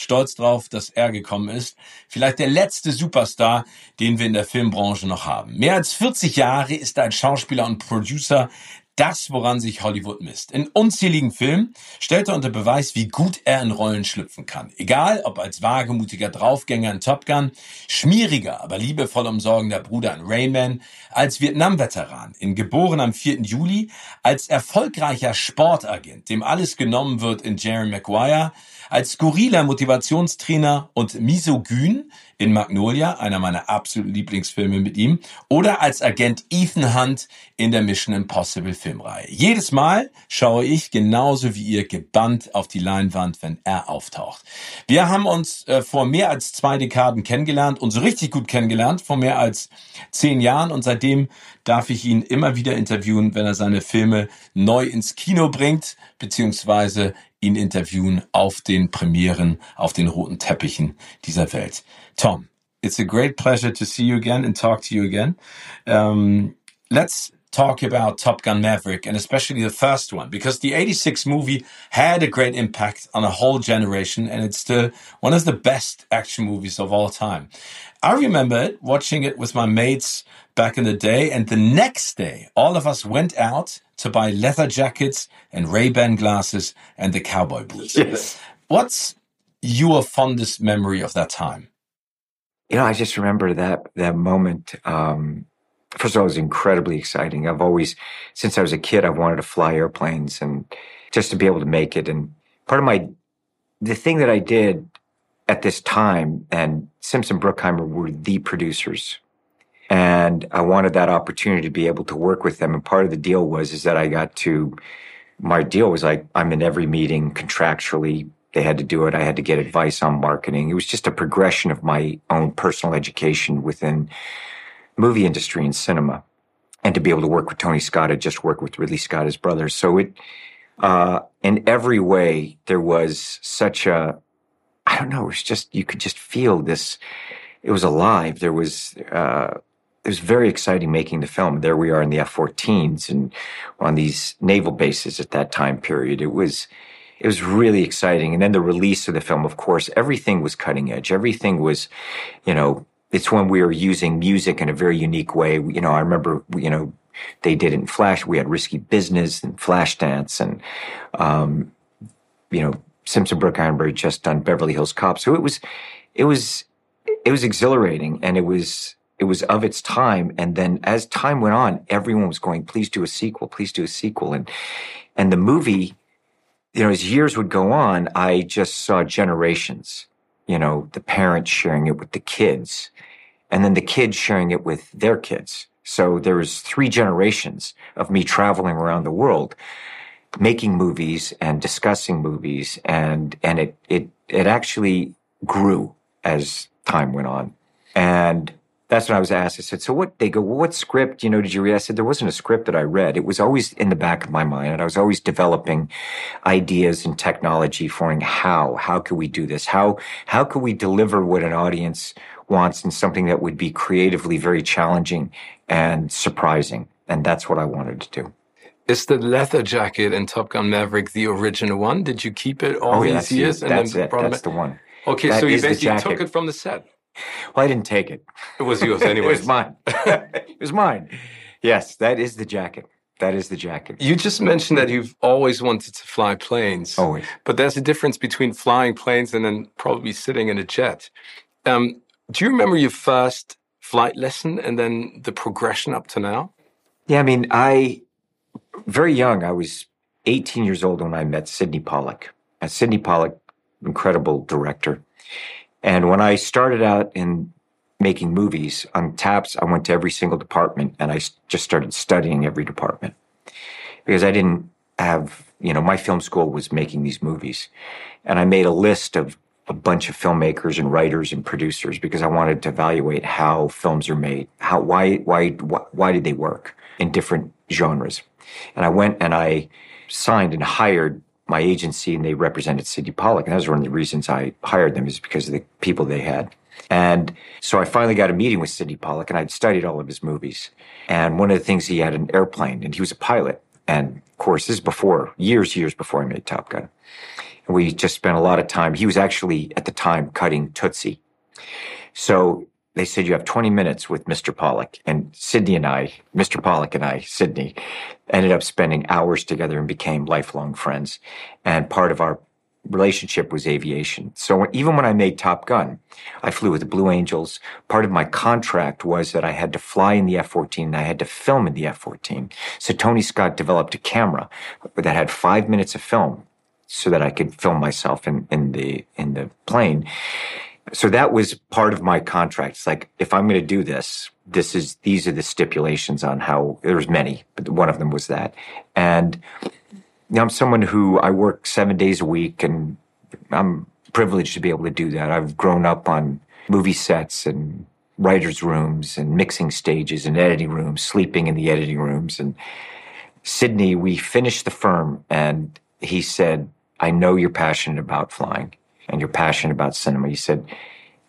stolz drauf, dass er gekommen ist. Vielleicht der letzte Superstar, den wir in der Filmbranche noch haben. Mehr als 40 Jahre ist er als Schauspieler und Producer das, woran sich Hollywood misst. In unzähligen Filmen stellt er unter Beweis, wie gut er in Rollen schlüpfen kann. Egal, ob als wagemutiger Draufgänger in Top Gun, schmieriger, aber liebevoll umsorgender Bruder in Rayman, als Vietnam-Veteran, in Geboren am 4. Juli, als erfolgreicher Sportagent, dem alles genommen wird in Jerry Maguire, als skurriler Motivationstrainer und misogyn in Magnolia, einer meiner absoluten Lieblingsfilme mit ihm, oder als Agent Ethan Hunt in der Mission Impossible Filmreihe. Jedes Mal schaue ich genauso wie ihr gebannt auf die Leinwand, wenn er auftaucht. Wir haben uns äh, vor mehr als zwei Dekaden kennengelernt und so richtig gut kennengelernt, vor mehr als zehn Jahren und seitdem darf ich ihn immer wieder interviewen, wenn er seine Filme neu ins Kino bringt, beziehungsweise ihn interviewen auf den Premieren, auf den roten Teppichen dieser Welt. Tom, it's a great pleasure to see you again and talk to you again. Um, let's talk about Top Gun Maverick and especially the first one because the 86 movie had a great impact on a whole generation and it's still one of the best action movies of all time. I remember it, watching it with my mates back in the day and the next day all of us went out to buy leather jackets and Ray-Ban glasses and the cowboy boots. Yes. What's your fondest memory of that time? You know, I just remember that that moment. Um, first of all, it was incredibly exciting. I've always, since I was a kid, I've wanted to fly airplanes and just to be able to make it. And part of my, the thing that I did at this time, and Simpson Bruckheimer were the producers and I wanted that opportunity to be able to work with them. And part of the deal was is that I got to my deal was like I'm in every meeting contractually. They had to do it. I had to get advice on marketing. It was just a progression of my own personal education within movie industry and cinema. And to be able to work with Tony Scott, I just worked with Ridley Scott, his brother. So it, uh, in every way, there was such a, I don't know, it was just, you could just feel this, it was alive. There was, uh, it was very exciting making the film. There we are in the F-14s and on these naval bases at that time period. It was, it was really exciting. And then the release of the film, of course, everything was cutting edge. Everything was, you know, it's when we were using music in a very unique way. You know, I remember, you know, they did in Flash. We had Risky Business and Flashdance and, um, you know, Simpson Bruckheimer had just done Beverly Hills Cop. So it was, it was, it was exhilarating and it was, it was of its time. And then as time went on, everyone was going, please do a sequel, please do a sequel. And, and the movie, you know, as years would go on, I just saw generations, you know, the parents sharing it with the kids and then the kids sharing it with their kids. So there was three generations of me traveling around the world, making movies and discussing movies. And, and it, it, it actually grew as time went on. And that's when I was asked. I said, "So what?" They go, "Well, what script? You know, did you read?" I said, "There wasn't a script that I read. It was always in the back of my mind, and I was always developing ideas and technology for how how could we do this? How how could we deliver what an audience wants in something that would be creatively very challenging and surprising? And that's what I wanted to do." Is the leather jacket in Top Gun Maverick the original one? Did you keep it all oh, these years? and that's then it. That's it. the one. Okay, that so you basically took it from the set. Well, I didn't take it. It was yours anyway. it was mine. it was mine. Yes, that is the jacket. That is the jacket. You just mentioned that you've always wanted to fly planes. Always. But there's a difference between flying planes and then probably sitting in a jet. Um, do you remember your first flight lesson and then the progression up to now? Yeah, I mean, I very young. I was 18 years old when I met Sydney uh, Sydney Pollack, incredible director. And when I started out in making movies on Taps, I went to every single department and I just started studying every department because I didn't have, you know, my film school was making these movies. And I made a list of a bunch of filmmakers and writers and producers because I wanted to evaluate how films are made. How, why, why, why, did they work in different genres? And I went and I signed and hired my agency and they represented Sydney Pollack. And that was one of the reasons I hired them is because of the people they had. And so I finally got a meeting with Sydney Pollack and I'd studied all of his movies. And one of the things he had an airplane and he was a pilot. And of course, this is before, years, years before I made Top Gun. And we just spent a lot of time. He was actually at the time cutting Tootsie. So they said you have 20 minutes with Mr. Pollack. And Sydney and I, Mr. Pollock and I, Sydney, ended up spending hours together and became lifelong friends. And part of our relationship was aviation. So even when I made Top Gun, I flew with the Blue Angels. Part of my contract was that I had to fly in the F-14 and I had to film in the F-14. So Tony Scott developed a camera that had five minutes of film so that I could film myself in, in the, in the plane so that was part of my contract. It's like, if I'm going to do this, this is, these are the stipulations on how, there's many, but one of them was that. And I'm someone who I work seven days a week and I'm privileged to be able to do that. I've grown up on movie sets and writers' rooms and mixing stages and editing rooms, sleeping in the editing rooms. And Sydney, we finished the firm and he said, I know you're passionate about flying and you're passionate about cinema. You said,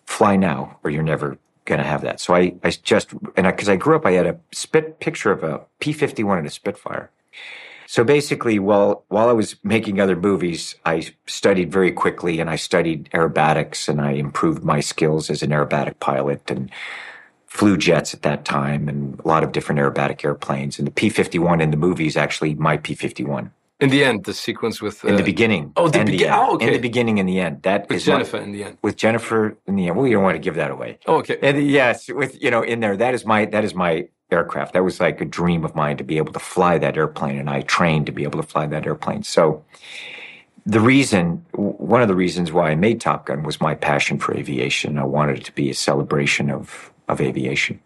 fly now or you're never going to have that. So I, I just, and because I, I, grew up, I had a spit picture of a P-51 and a Spitfire. So basically, while, while I was making other movies, I studied very quickly and I studied aerobatics and I improved my skills as an aerobatic pilot and flew jets at that time and a lot of different aerobatic airplanes. And the P-51 in the movie is actually my P-51. In the end, the sequence with uh, in the uh, beginning. Oh, the beginning. Oh, okay. In the beginning, in the end. That with is Jennifer in the end. With Jennifer in the end. Well, you don't want to give that away. Oh, okay. And yes, with you know, in there, that is my that is my aircraft. That was like a dream of mine to be able to fly that airplane, and I trained to be able to fly that airplane. So, the reason, one of the reasons why I made Top Gun was my passion for aviation. I wanted it to be a celebration of of aviation.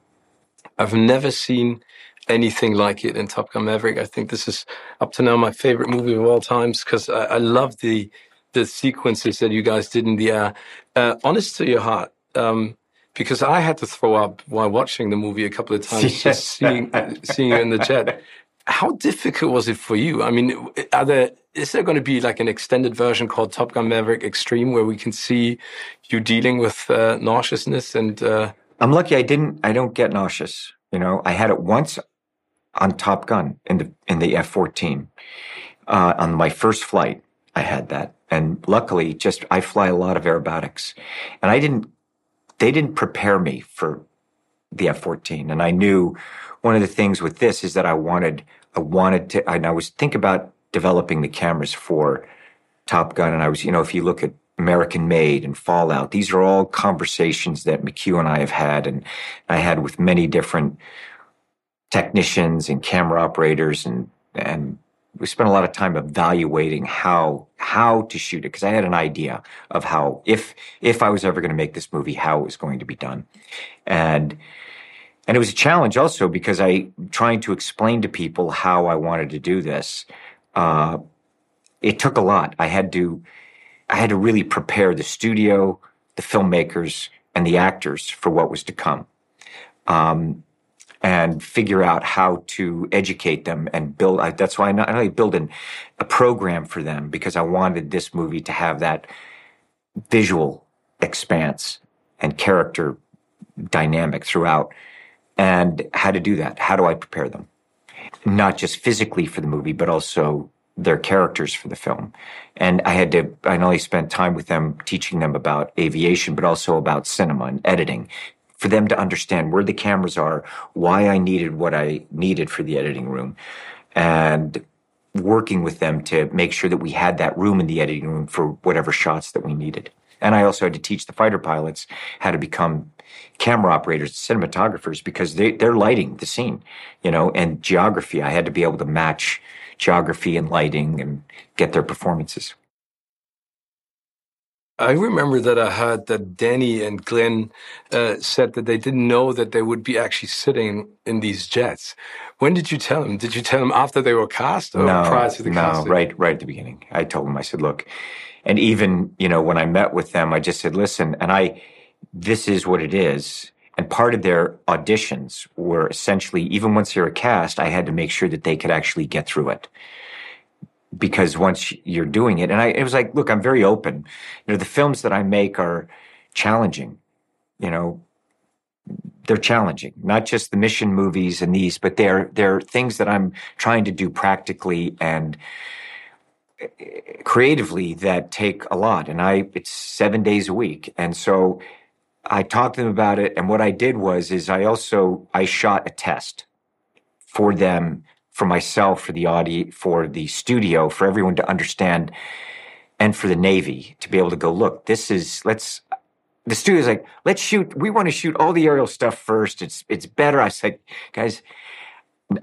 I've never seen anything like it in Top Gun Maverick. I think this is up to now my favorite movie of all times because I, I, love the the sequences that you guys did in the air. Uh, honest to your heart, um, because I had to throw up while watching the movie a couple of times, just seeing seeing you in the jet. How difficult was it for you? I mean, are there is there going to be like an extended version called Top Gun Maverick Extreme where we can see you dealing with uh, nauseousness and? Uh, I'm lucky I didn't. I don't get nauseous. You know, I had it once on Top Gun in the in the F fourteen. Uh, on my first flight, I had that, and luckily, just I fly a lot of aerobatics, and I didn't. They didn't prepare me for the F fourteen, and I knew one of the things with this is that I wanted I wanted to, and I was think about developing the cameras for Top Gun, and I was, you know, if you look at American Made and Fallout, these are all conversations that McQ and I have had, and I had with many different technicians and camera operators and and we spent a lot of time evaluating how how to shoot it because I had an idea of how if if I was ever going to make this movie how it was going to be done. And and it was a challenge also because I trying to explain to people how I wanted to do this uh, it took a lot. I had to I had to really prepare the studio the filmmakers and the actors for what was to come. Um, and figure out how to educate them and build. That's why I not only build an, a program for them because I wanted this movie to have that visual expanse and character dynamic throughout. And how to do that? How do I prepare them? Not just physically for the movie, but also their characters for the film. And I had to, I not only spent time with them teaching them about aviation, but also about cinema and editing for them to understand where the cameras are, why I needed what I needed for the editing room, and working with them to make sure that we had that room in the editing room for whatever shots that we needed. And I also had to teach the fighter pilots how to become camera operators, cinematographers, because they, they're lighting the scene, you know, and geography. I had to be able to match geography and lighting and get their performances. I remember that I heard that Danny and Glenn uh, said that they didn't know that they would be actually sitting in these jets. When did you tell them? Did you tell them after they were cast or no, prior to the no, casting? right, right at the beginning. I told them, I said, look, and even, you know, when I met with them, I just said, listen, and I, this is what it is. And part of their auditions were essentially, even once they were cast, I had to make sure that they could actually get through it because once you're doing it, and I, it was like, look, I'm very open. You know, the films that I make are challenging. You know, they're challenging, not just the mission movies and these, but they're they're things that I'm trying to do practically and eh, creatively that take a lot. And I, it's seven days a week, and so I talked to them about it. And what I did was, is I also I shot a test for them for myself, for the audio, for the studio, for everyone to understand, and for the Navy to be able to go, look, this is, let's, the studio's like, let's shoot, we want to shoot all the aerial stuff first. It's, it's better. I said, guys,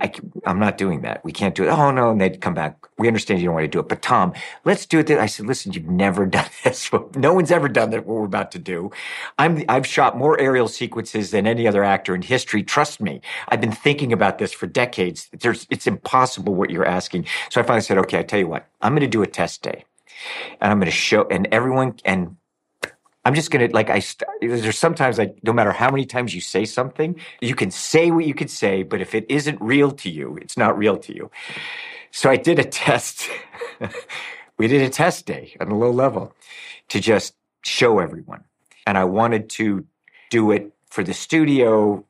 I, am not doing that. We can't do it. Oh no. And they'd come back. We understand you don't want to do it, but Tom, let's do it. I said, listen, you've never done this. No one's ever done that. What we're about to do. I'm, I've shot more aerial sequences than any other actor in history. Trust me. I've been thinking about this for decades. There's, it's impossible what you're asking. So I finally said, okay, I tell you what, I'm going to do a test day and I'm going to show, and everyone, and I'm just gonna like I. St- there's sometimes like no matter how many times you say something, you can say what you could say, but if it isn't real to you, it's not real to you. So I did a test. we did a test day on a low level to just show everyone, and I wanted to do it for the studio,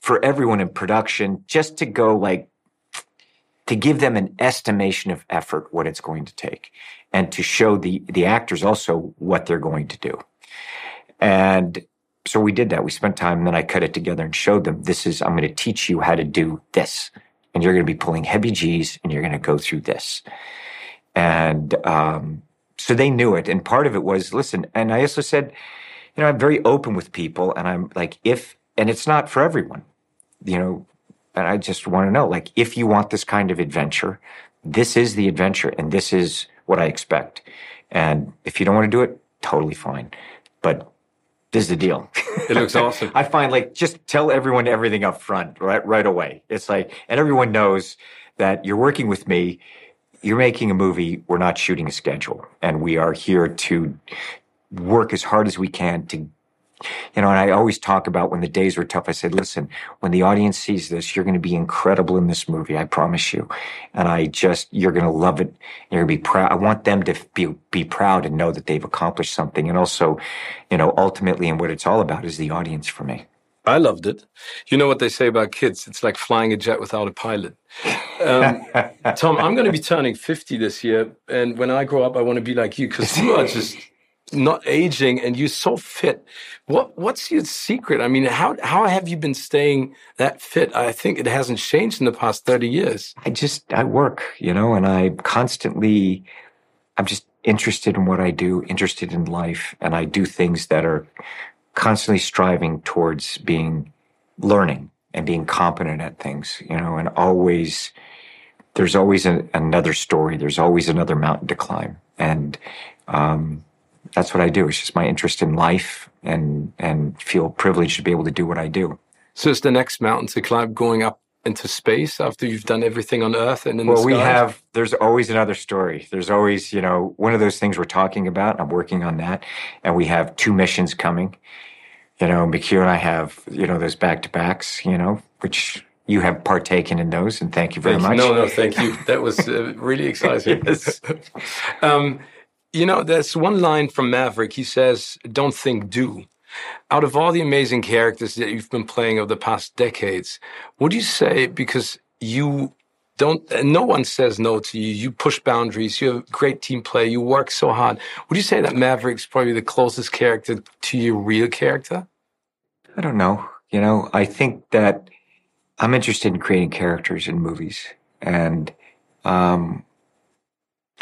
for everyone in production, just to go like to give them an estimation of effort, what it's going to take, and to show the, the actors also what they're going to do. And so we did that. We spent time and then I cut it together and showed them this is, I'm going to teach you how to do this. And you're going to be pulling heavy G's and you're going to go through this. And, um, so they knew it. And part of it was, listen, and I also said, you know, I'm very open with people and I'm like, if, and it's not for everyone, you know, and I just want to know, like, if you want this kind of adventure, this is the adventure and this is what I expect. And if you don't want to do it, totally fine. But this is the deal. It looks awesome. I find like just tell everyone everything up front right right away. It's like and everyone knows that you're working with me. You're making a movie. We're not shooting a schedule, and we are here to work as hard as we can to you know, and I always talk about when the days were tough. I said, listen, when the audience sees this, you're going to be incredible in this movie. I promise you. And I just, you're going to love it. You're going to be proud. I want them to be, be proud and know that they've accomplished something. And also, you know, ultimately, and what it's all about is the audience for me. I loved it. You know what they say about kids? It's like flying a jet without a pilot. Um, Tom, I'm going to be turning 50 this year. And when I grow up, I want to be like you because you are just not aging and you're so fit. What what's your secret? I mean, how how have you been staying that fit? I think it hasn't changed in the past 30 years. I just I work, you know, and I constantly I'm just interested in what I do, interested in life, and I do things that are constantly striving towards being learning and being competent at things, you know, and always there's always a, another story. There's always another mountain to climb. And um, that's what I do. It's just my interest in life and and feel privileged to be able to do what I do. So it's the next mountain to climb going up into space after you've done everything on Earth and in well, the we have. There's always another story. There's always, you know, one of those things we're talking about. I'm working on that, and we have two missions coming. You know, McQ and I have, you know, those back to backs. You know, which you have partaken in those, and thank you very thank much. You. No, no, thank you. That was uh, really exciting. yes. um, you know, there's one line from Maverick. He says, Don't think, do. Out of all the amazing characters that you've been playing over the past decades, would you say, because you don't, no one says no to you, you push boundaries, you're a great team player, you work so hard, would you say that Maverick's probably the closest character to your real character? I don't know. You know, I think that I'm interested in creating characters in movies. And, um,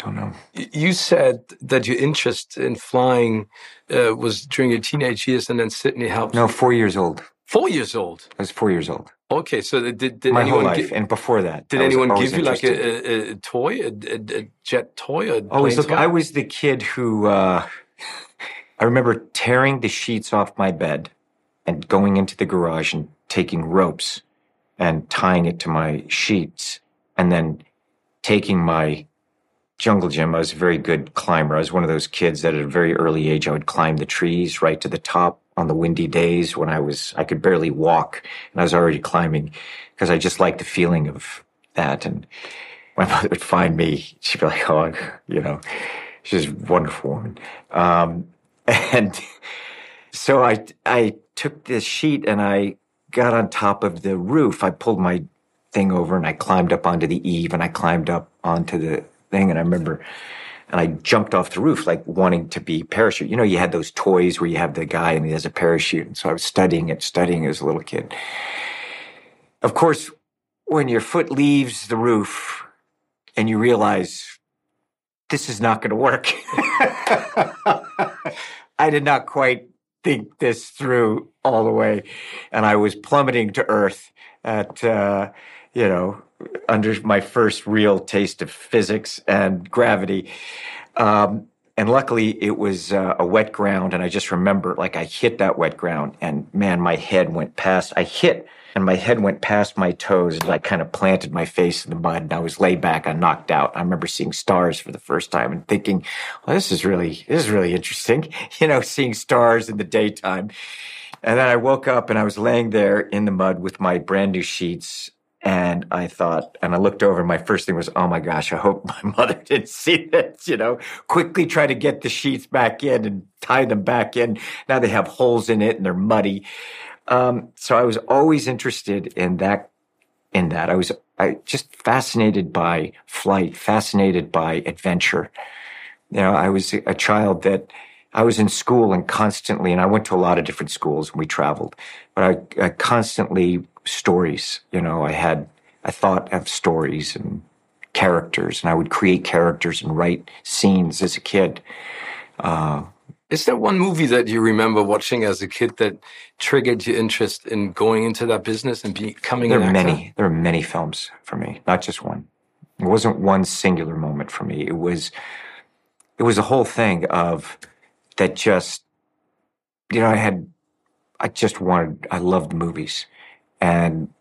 don't know. You said that your interest in flying uh, was during your teenage years, and then Sydney helped. No, four years old. Four years old. I was four years old. Okay, so did, did My whole life, and before that, did anyone give you like a, a, a toy, a, a, a jet toy, a Always plane look. toy? I was the kid who uh, I remember tearing the sheets off my bed and going into the garage and taking ropes and tying it to my sheets, and then taking my jungle gym. I was a very good climber. I was one of those kids that at a very early age I would climb the trees right to the top on the windy days when I was I could barely walk and I was already climbing because I just liked the feeling of that and my mother would find me. She'd be like, "Oh, you know, she's a wonderful woman." Um, and so I I took this sheet and I got on top of the roof. I pulled my thing over and I climbed up onto the eave and I climbed up onto the thing. And I remember, and I jumped off the roof like wanting to be parachute. You know, you had those toys where you have the guy and he has a parachute. And so I was studying it, studying as a little kid. Of course, when your foot leaves the roof and you realize this is not going to work. I did not quite think this through all the way. And I was plummeting to earth at, uh, you know, under my first real taste of physics and gravity. Um, and luckily it was uh, a wet ground. And I just remember like I hit that wet ground and man, my head went past, I hit and my head went past my toes and I kind of planted my face in the mud and I was laid back and knocked out. I remember seeing stars for the first time and thinking, well, this is really, this is really interesting. You know, seeing stars in the daytime. And then I woke up and I was laying there in the mud with my brand new sheets. And I thought, and I looked over and my first thing was, oh my gosh, I hope my mother didn't see this, you know, quickly try to get the sheets back in and tie them back in. Now they have holes in it and they're muddy. Um, so I was always interested in that, in that. I was I just fascinated by flight, fascinated by adventure. You know, I was a child that I was in school and constantly, and I went to a lot of different schools and we traveled, but I, I constantly stories, you know, I had, I thought of stories and characters and I would create characters and write scenes as a kid. Uh, Is there one movie that you remember watching as a kid that triggered your interest in going into that business and becoming there an are actor? many, there are many films for me, not just one. It wasn't one singular moment for me. It was, it was a whole thing of that just, you know, I had, I just wanted, I loved movies. And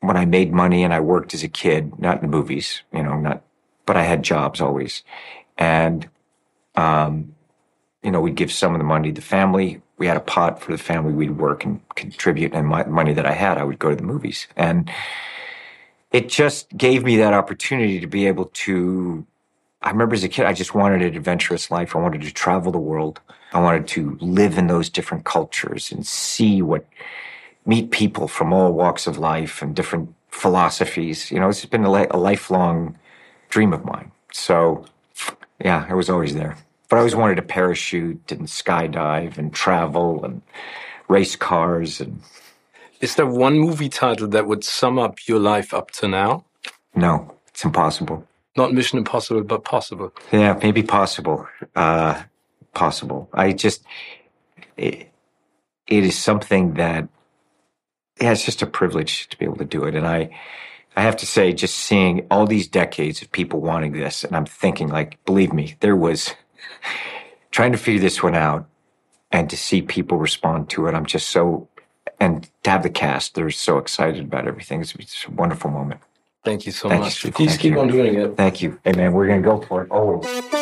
when I made money and I worked as a kid, not in the movies, you know, not, but I had jobs always. And, um, you know, we'd give some of the money to the family. We had a pot for the family. We'd work and contribute. And my money that I had, I would go to the movies. And it just gave me that opportunity to be able to. I remember as a kid, I just wanted an adventurous life. I wanted to travel the world. I wanted to live in those different cultures and see what, meet people from all walks of life and different philosophies. You know, it's been a, li- a lifelong dream of mine. So, yeah, I was always there. But I always wanted to parachute and skydive and travel and race cars and Is there one movie title that would sum up your life up to now? no, it's impossible. Not Mission Impossible, but possible. Yeah, maybe possible. Uh, possible. I just, it, it is something that, yeah, it's just a privilege to be able to do it. And I, I have to say, just seeing all these decades of people wanting this, and I'm thinking, like, believe me, there was trying to figure this one out and to see people respond to it. I'm just so, and to have the cast, they're so excited about everything. It's, it's a wonderful moment. Thank you so Thank much. Steve. Please Thank keep you. on doing it. Thank you. Hey, man, we're going to go for it always.